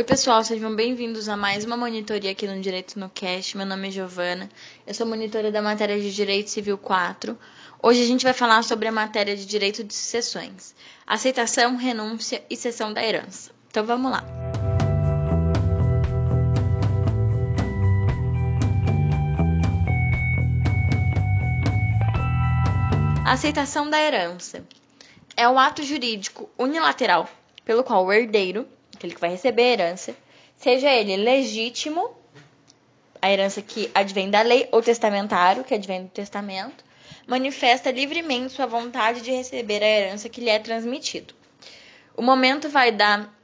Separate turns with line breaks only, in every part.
Oi, pessoal, sejam bem-vindos a mais uma monitoria aqui no Direito no Cast. Meu nome é Giovana, eu sou monitora da matéria de Direito Civil 4. Hoje a gente vai falar sobre a matéria de Direito de Sucessões, aceitação, renúncia e cessão da herança. Então vamos lá. Aceitação da herança é o ato jurídico unilateral pelo qual o herdeiro aquele que vai receber a herança, seja ele legítimo, a herança que advém da lei, ou testamentário, que advém do testamento, manifesta livremente sua vontade de receber a herança que lhe é transmitido. O momento vai dar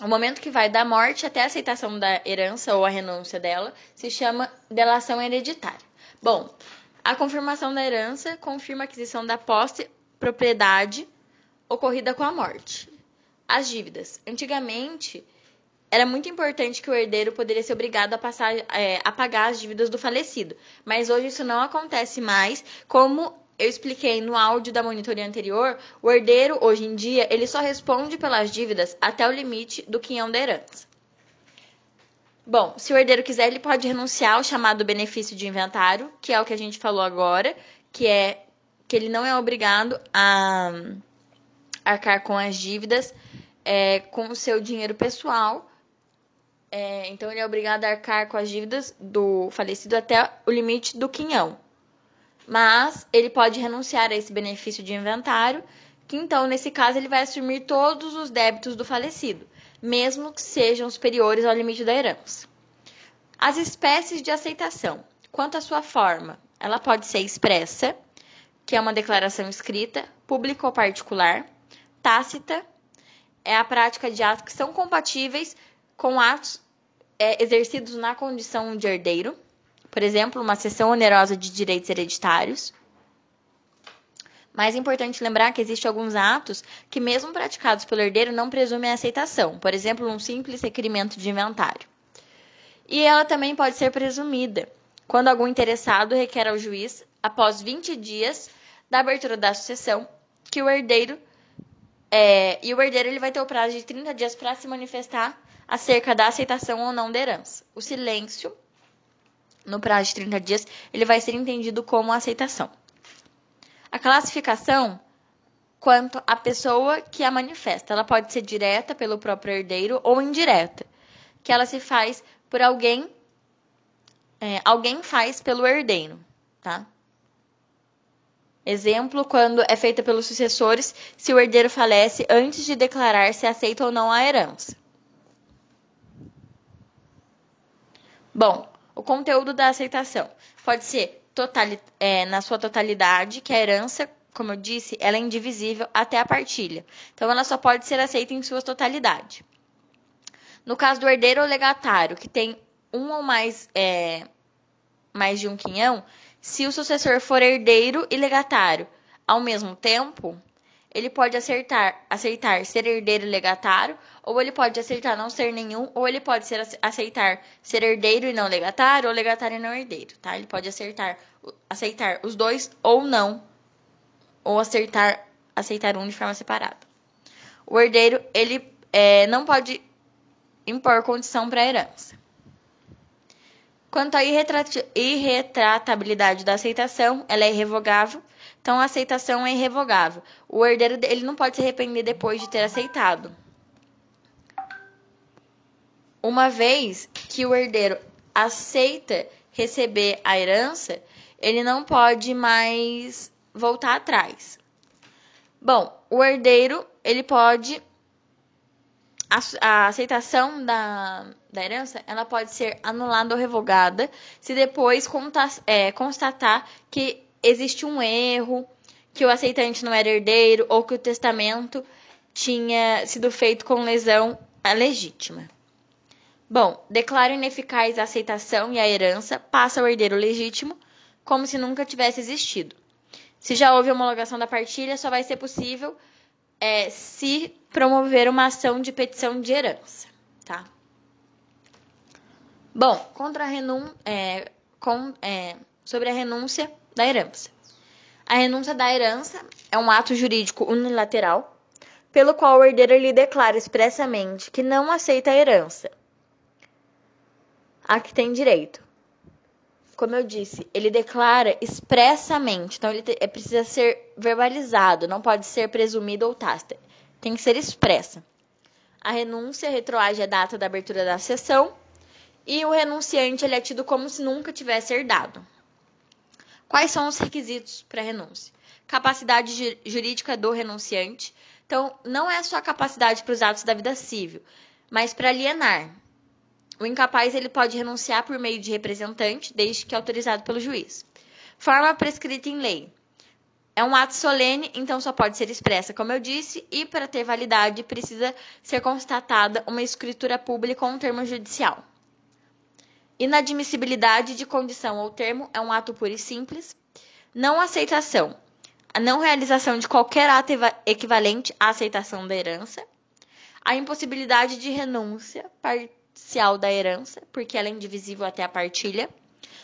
o momento que vai da morte até a aceitação da herança ou a renúncia dela se chama delação hereditária. Bom, a confirmação da herança confirma a aquisição da posse, propriedade ocorrida com a morte. As dívidas. Antigamente, era muito importante que o herdeiro poderia ser obrigado a, passar, é, a pagar as dívidas do falecido. Mas hoje isso não acontece mais. Como eu expliquei no áudio da monitoria anterior, o herdeiro, hoje em dia, ele só responde pelas dívidas até o limite do quinhão da herança. Bom, se o herdeiro quiser, ele pode renunciar ao chamado benefício de inventário, que é o que a gente falou agora, que é que ele não é obrigado a arcar com as dívidas é, com o seu dinheiro pessoal. É, então, ele é obrigado a arcar com as dívidas do falecido até o limite do quinhão. Mas ele pode renunciar a esse benefício de inventário, que então, nesse caso, ele vai assumir todos os débitos do falecido, mesmo que sejam superiores ao limite da herança. As espécies de aceitação. Quanto à sua forma, ela pode ser expressa, que é uma declaração escrita, pública ou particular, tácita, é a prática de atos que são compatíveis com atos é, exercidos na condição de herdeiro, por exemplo, uma cessão onerosa de direitos hereditários. Mais importante lembrar que existem alguns atos que, mesmo praticados pelo herdeiro, não presumem aceitação, por exemplo, um simples requerimento de inventário. E ela também pode ser presumida quando algum interessado requer ao juiz, após 20 dias da abertura da sucessão, que o herdeiro é, e o herdeiro ele vai ter o prazo de 30 dias para se manifestar acerca da aceitação ou não da herança. O silêncio, no prazo de 30 dias, ele vai ser entendido como aceitação. A classificação quanto à pessoa que a manifesta, ela pode ser direta pelo próprio herdeiro ou indireta, que ela se faz por alguém, é, alguém faz pelo herdeiro, tá? Exemplo, quando é feita pelos sucessores, se o herdeiro falece antes de declarar se aceita ou não a herança. Bom, o conteúdo da aceitação pode ser é, na sua totalidade, que a herança, como eu disse, ela é indivisível até a partilha. Então, ela só pode ser aceita em sua totalidade. No caso do herdeiro ou legatário, que tem um ou mais, é, mais de um quinhão, se o sucessor for herdeiro e legatário ao mesmo tempo, ele pode acertar, aceitar ser herdeiro e legatário, ou ele pode aceitar não ser nenhum, ou ele pode ser, aceitar ser herdeiro e não legatário, ou legatário e não herdeiro, tá? Ele pode acertar, aceitar os dois ou não, ou acertar, aceitar um de forma separada. O herdeiro, ele é, não pode impor condição para a herança. Quanto à irretratabilidade da aceitação, ela é irrevogável. Então, a aceitação é irrevogável. O herdeiro ele não pode se arrepender depois de ter aceitado. Uma vez que o herdeiro aceita receber a herança, ele não pode mais voltar atrás. Bom, o herdeiro ele pode a, a aceitação da, da herança ela pode ser anulada ou revogada se depois é, constatar que existe um erro, que o aceitante não era herdeiro ou que o testamento tinha sido feito com lesão legítima. Bom, declara ineficaz a aceitação e a herança, passa ao herdeiro legítimo, como se nunca tivesse existido. Se já houve homologação da partilha, só vai ser possível é, se promover uma ação de petição de herança, tá? Bom, contra a renun é, com, é, sobre a renúncia da herança. A renúncia da herança é um ato jurídico unilateral pelo qual o herdeiro lhe declara expressamente que não aceita a herança a que tem direito. Como eu disse, ele declara expressamente, então ele te, é, precisa ser verbalizado, não pode ser presumido ou tácita, tem que ser expressa. A renúncia retroage a data da abertura da sessão e o renunciante ele é tido como se nunca tivesse herdado. Quais são os requisitos para renúncia? Capacidade jurídica do renunciante. Então, não é só a capacidade para os atos da vida civil, mas para alienar. O incapaz ele pode renunciar por meio de representante, desde que autorizado pelo juiz. Forma prescrita em lei. É um ato solene, então só pode ser expressa, como eu disse, e para ter validade precisa ser constatada uma escritura pública ou um termo judicial. Inadmissibilidade de condição ou termo é um ato puro e simples. Não aceitação. A não realização de qualquer ato equivalente à aceitação da herança. A impossibilidade de renúncia parcial da herança, porque ela é indivisível até a partilha.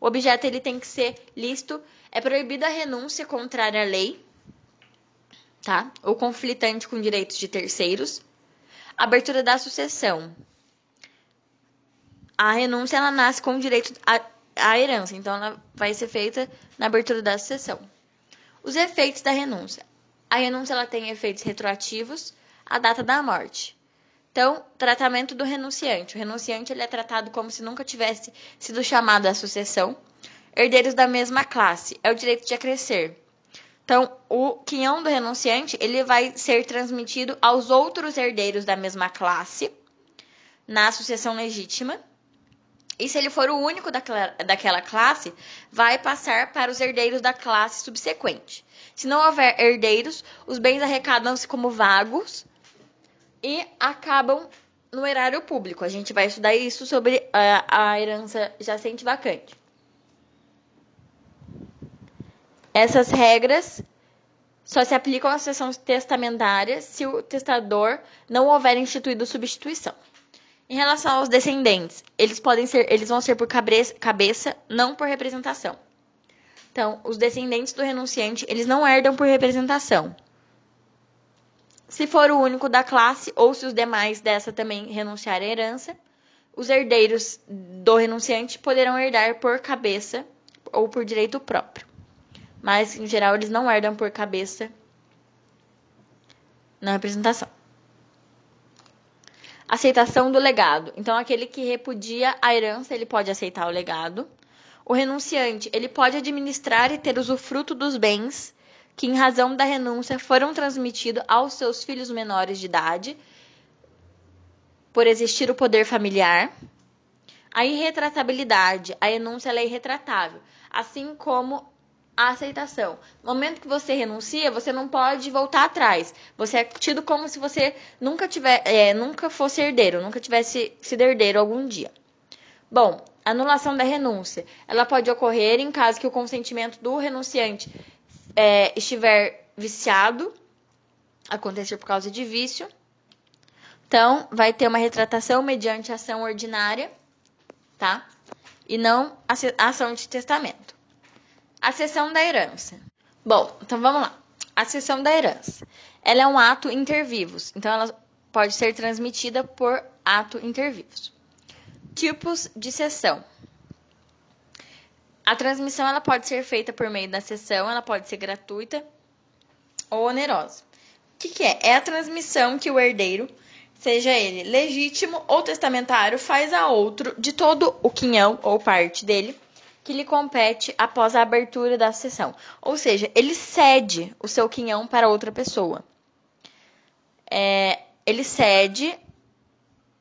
O objeto ele tem que ser lícito. É proibida a renúncia contrária à lei, tá? Ou conflitante com direitos de terceiros. Abertura da sucessão a renúncia ela nasce com o direito à, à herança, então ela vai ser feita na abertura da sucessão. Os efeitos da renúncia. A renúncia ela tem efeitos retroativos à data da morte. Então, tratamento do renunciante. O renunciante ele é tratado como se nunca tivesse sido chamado à sucessão. Herdeiros da mesma classe. É o direito de acrescer. Então, o quinhão do renunciante ele vai ser transmitido aos outros herdeiros da mesma classe na sucessão legítima. E se ele for o único daquela, daquela classe, vai passar para os herdeiros da classe subsequente. Se não houver herdeiros, os bens arrecadam-se como vagos e acabam no erário público. A gente vai estudar isso sobre a, a herança jacente vacante. Essas regras só se aplicam à sessão testamentária se o testador não houver instituído substituição. Em relação aos descendentes, eles podem ser, eles vão ser por cabeça, não por representação. Então, os descendentes do renunciante, eles não herdam por representação. Se for o único da classe ou se os demais dessa também renunciarem à herança, os herdeiros do renunciante poderão herdar por cabeça ou por direito próprio. Mas, em geral, eles não herdam por cabeça na representação. Aceitação do legado. Então, aquele que repudia a herança, ele pode aceitar o legado. O renunciante, ele pode administrar e ter usufruto dos bens que, em razão da renúncia, foram transmitidos aos seus filhos menores de idade, por existir o poder familiar. A irretratabilidade. A renúncia é irretratável, assim como a aceitação. No momento que você renuncia, você não pode voltar atrás. Você é tido como se você nunca tiver, é, nunca fosse herdeiro, nunca tivesse sido herdeiro algum dia. Bom, anulação da renúncia. Ela pode ocorrer em caso que o consentimento do renunciante é, estiver viciado, acontecer por causa de vício. Então, vai ter uma retratação mediante ação ordinária, tá? E não ação de testamento. A cessão da herança. Bom, então vamos lá. A cessão da herança. Ela é um ato inter vivos, então ela pode ser transmitida por ato inter vivos. Tipos de cessão. A transmissão ela pode ser feita por meio da cessão, ela pode ser gratuita ou onerosa. O que, que é? É a transmissão que o herdeiro, seja ele legítimo ou testamentário, faz a outro de todo o quinhão ou parte dele que lhe compete após a abertura da sessão. Ou seja, ele cede o seu quinhão para outra pessoa. É, ele cede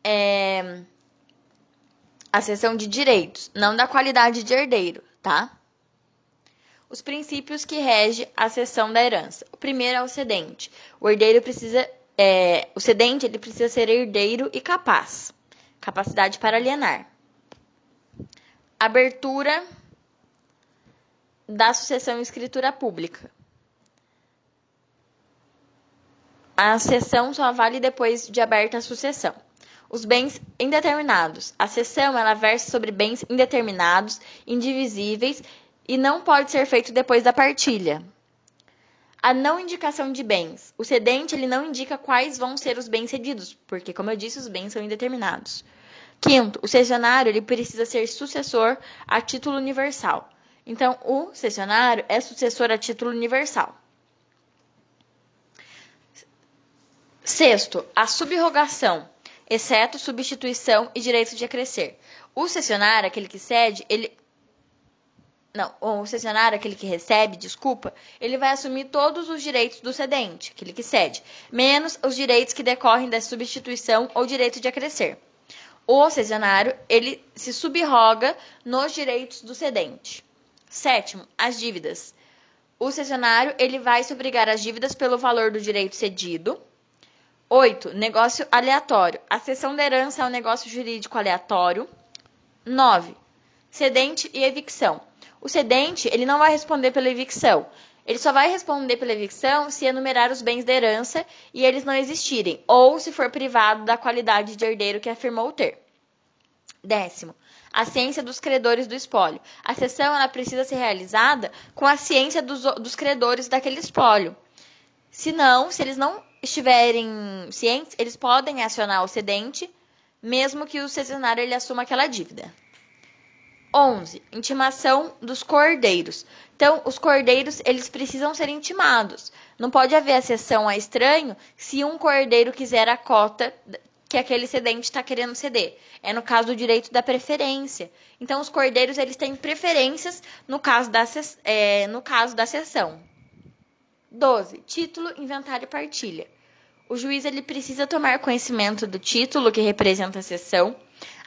é, a sessão de direitos, não da qualidade de herdeiro, tá? Os princípios que regem a cessão da herança. O primeiro é o cedente. O herdeiro precisa, é, o cedente ele precisa ser herdeiro e capaz, capacidade para alienar abertura da sucessão em escritura pública. A sessão só vale depois de aberta a sucessão. Os bens indeterminados. A sessão ela versa sobre bens indeterminados, indivisíveis e não pode ser feito depois da partilha. A não indicação de bens. O cedente ele não indica quais vão ser os bens cedidos, porque, como eu disse, os bens são indeterminados. Quinto, o cessionário ele precisa ser sucessor a título universal. Então, o cessionário é sucessor a título universal. Sexto, a subrogação, exceto substituição e direito de acrescer. O cessionário, aquele que cede, ele não, o cessionário, aquele que recebe, desculpa, ele vai assumir todos os direitos do cedente, aquele que cede, menos os direitos que decorrem da substituição ou direito de acrescer. O cessionário, ele se subroga nos direitos do cedente. Sétimo, as dívidas. O cessionário, ele vai se obrigar às dívidas pelo valor do direito cedido, 8. Negócio aleatório. A cessão da herança é um negócio jurídico aleatório. 9. Cedente e evicção. O cedente, ele não vai responder pela evicção. Ele só vai responder pela evicção se enumerar os bens da herança e eles não existirem, ou se for privado da qualidade de herdeiro que afirmou ter. Décimo, a ciência dos credores do espólio. A cessão ela precisa ser realizada com a ciência dos, dos credores daquele espólio. Se não, se eles não estiverem cientes, eles podem acionar o cedente, mesmo que o cessionário ele assuma aquela dívida. 11. Intimação dos cordeiros. Então, os cordeiros, eles precisam ser intimados. Não pode haver a cessão a estranho se um cordeiro quiser a cota que aquele cedente está querendo ceder. É no caso do direito da preferência. Então, os cordeiros, eles têm preferências no caso da, é, no caso da cessão. 12. Título, inventário e partilha. O juiz ele precisa tomar conhecimento do título que representa a sessão,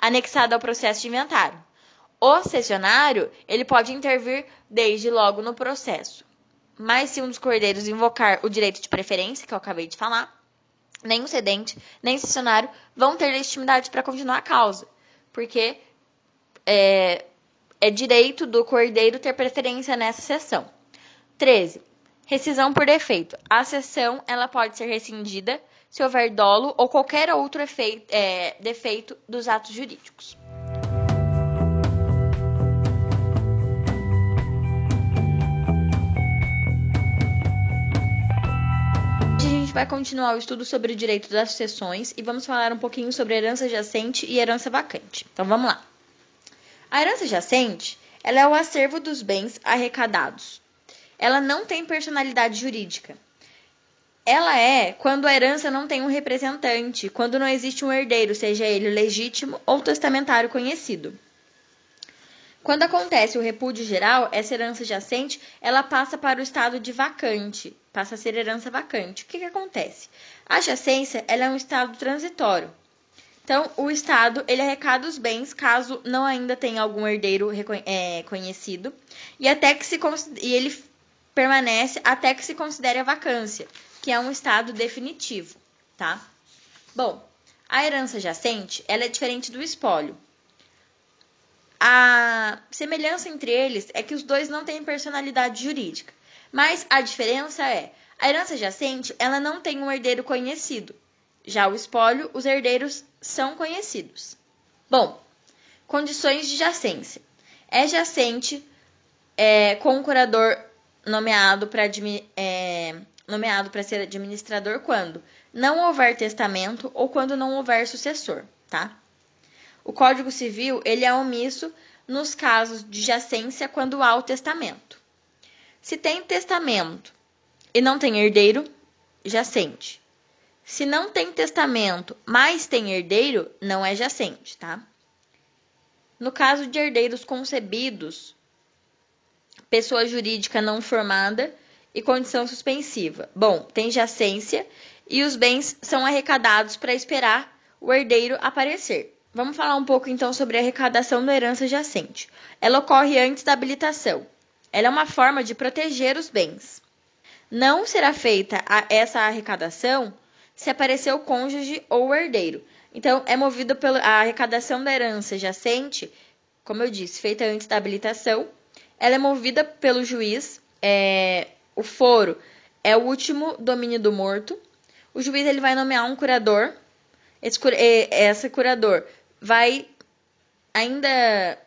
anexado ao processo de inventário. O cessionário ele pode intervir desde logo no processo. Mas se um dos cordeiros invocar o direito de preferência, que eu acabei de falar, nem o cedente, nem o vão ter legitimidade para continuar a causa, porque é, é direito do cordeiro ter preferência nessa sessão. 13. Rescisão por defeito. A cessão ela pode ser rescindida se houver dolo ou qualquer outro efeito, é, defeito dos atos jurídicos. Vai continuar o estudo sobre o direito das sucessões e vamos falar um pouquinho sobre herança jacente e herança vacante. Então vamos lá. A herança jacente ela é o acervo dos bens arrecadados ela não tem personalidade jurídica. Ela é quando a herança não tem um representante, quando não existe um herdeiro, seja ele legítimo ou testamentário conhecido. Quando acontece o repúdio geral, essa herança jacente, ela passa para o estado de vacante, passa a ser herança vacante. O que, que acontece? A jacência, ela é um estado transitório. Então, o Estado, ele arrecada os bens caso não ainda tenha algum herdeiro é, conhecido, e até que se e ele permanece até que se considere a vacância, que é um estado definitivo, tá? Bom, a herança jacente, ela é diferente do espólio. A semelhança entre eles é que os dois não têm personalidade jurídica, mas a diferença é, a herança jacente, ela não tem um herdeiro conhecido. Já o espólio, os herdeiros são conhecidos. Bom, condições de jacência. É jacente é, com o curador nomeado para é, nomeado para ser administrador quando não houver testamento ou quando não houver sucessor, tá? O Código Civil ele é omisso nos casos de jacência quando há o testamento. Se tem testamento e não tem herdeiro, jacente. Se não tem testamento, mas tem herdeiro, não é jacente, tá? No caso de herdeiros concebidos pessoa jurídica não formada e condição suspensiva. Bom, tem jacência e os bens são arrecadados para esperar o herdeiro aparecer. Vamos falar um pouco então sobre a arrecadação da herança jacente. Ela ocorre antes da habilitação. Ela é uma forma de proteger os bens. Não será feita essa arrecadação se aparecer o cônjuge ou o herdeiro. Então, é movido pela arrecadação da herança jacente, como eu disse, feita antes da habilitação, ela é movida pelo juiz. É, o foro é o último domínio do morto. O juiz ele vai nomear um curador. Esse, esse curador vai ainda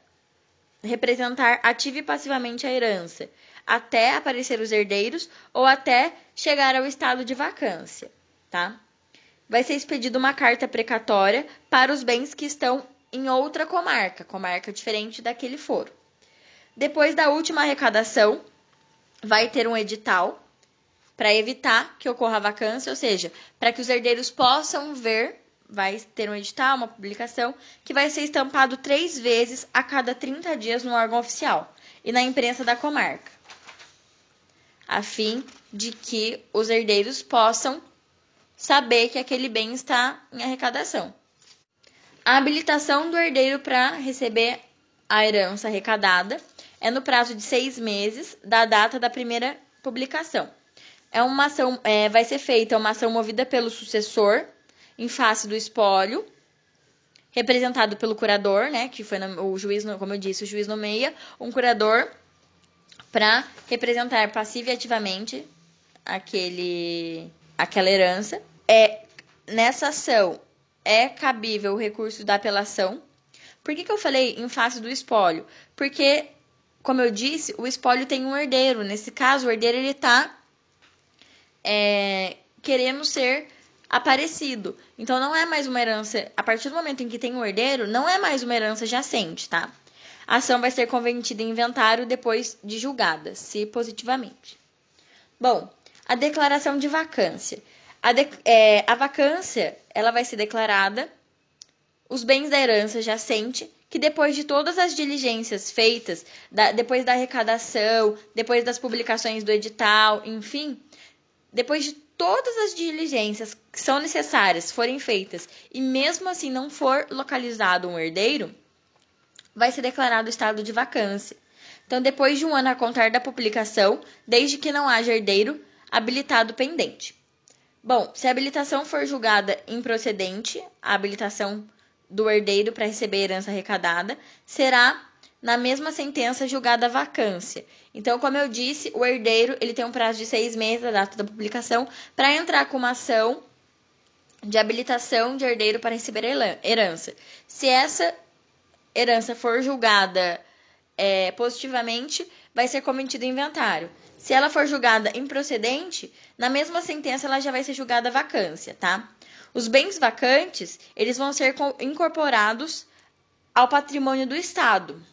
representar ativa e passivamente a herança, até aparecer os herdeiros ou até chegar ao estado de vacância, tá? Vai ser expedida uma carta precatória para os bens que estão em outra comarca, comarca diferente daquele foro. Depois da última arrecadação, vai ter um edital para evitar que ocorra vacância, ou seja, para que os herdeiros possam ver, vai ter um edital, uma publicação, que vai ser estampado três vezes a cada 30 dias no órgão oficial e na imprensa da comarca, a fim de que os herdeiros possam saber que aquele bem está em arrecadação. A habilitação do herdeiro para receber a herança arrecadada é no prazo de seis meses da data da primeira publicação é uma ação, é, vai ser feita uma ação movida pelo sucessor em face do espólio, representado pelo curador, né, que foi o juiz, como eu disse, o juiz nomeia um curador para representar passiva e ativamente aquele aquela herança. É nessa ação é cabível o recurso da apelação. Por que, que eu falei em face do espólio? Porque, como eu disse, o espólio tem um herdeiro. Nesse caso, o herdeiro ele está é, querendo ser aparecido. Então não é mais uma herança, a partir do momento em que tem um herdeiro, não é mais uma herança jacente, tá? A ação vai ser convertida em inventário depois de julgada, se positivamente. Bom, a declaração de vacância. A, de, é, a vacância, ela vai ser declarada os bens da herança jacente, que depois de todas as diligências feitas, da, depois da arrecadação, depois das publicações do edital, enfim, depois de todas as diligências que são necessárias forem feitas e mesmo assim não for localizado um herdeiro, vai ser declarado estado de vacância. Então, depois de um ano a contar da publicação, desde que não haja herdeiro habilitado pendente. Bom, se a habilitação for julgada improcedente, a habilitação do herdeiro para receber herança arrecadada será na mesma sentença julgada a vacância. Então, como eu disse, o herdeiro ele tem um prazo de seis meses da data da publicação para entrar com uma ação de habilitação de herdeiro para receber herança. Se essa herança for julgada é, positivamente, vai ser cometido inventário. Se ela for julgada improcedente, na mesma sentença ela já vai ser julgada vacância, tá? Os bens vacantes, eles vão ser incorporados ao patrimônio do Estado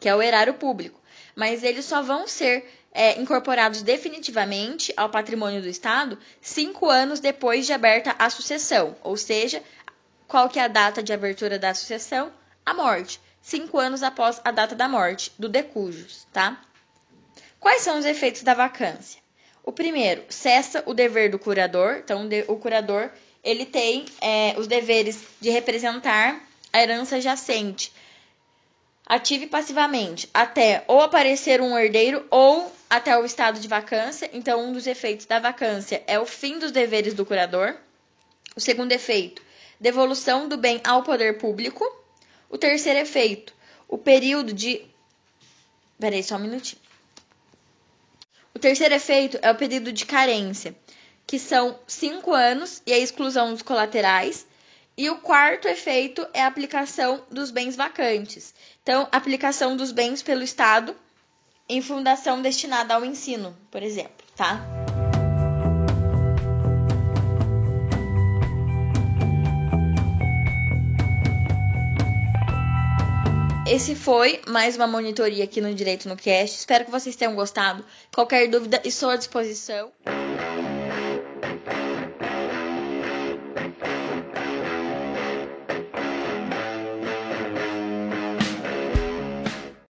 que é o erário público, mas eles só vão ser é, incorporados definitivamente ao patrimônio do Estado cinco anos depois de aberta a sucessão, ou seja, qual que é a data de abertura da sucessão? A morte, cinco anos após a data da morte do decujus, tá? Quais são os efeitos da vacância? O primeiro, cessa o dever do curador. Então, o curador ele tem é, os deveres de representar a herança jacente ative passivamente até ou aparecer um herdeiro ou até o estado de vacância. Então, um dos efeitos da vacância é o fim dos deveres do curador. O segundo efeito, devolução do bem ao poder público. O terceiro efeito, o período de. Peraí, só um minutinho. O terceiro efeito é o período de carência, que são cinco anos e a exclusão dos colaterais. E o quarto efeito é a aplicação dos bens vacantes. Então, aplicação dos bens pelo Estado em fundação destinada ao ensino, por exemplo, tá? Esse foi mais uma monitoria aqui no Direito no Cast. Espero que vocês tenham gostado. Qualquer dúvida, estou à disposição.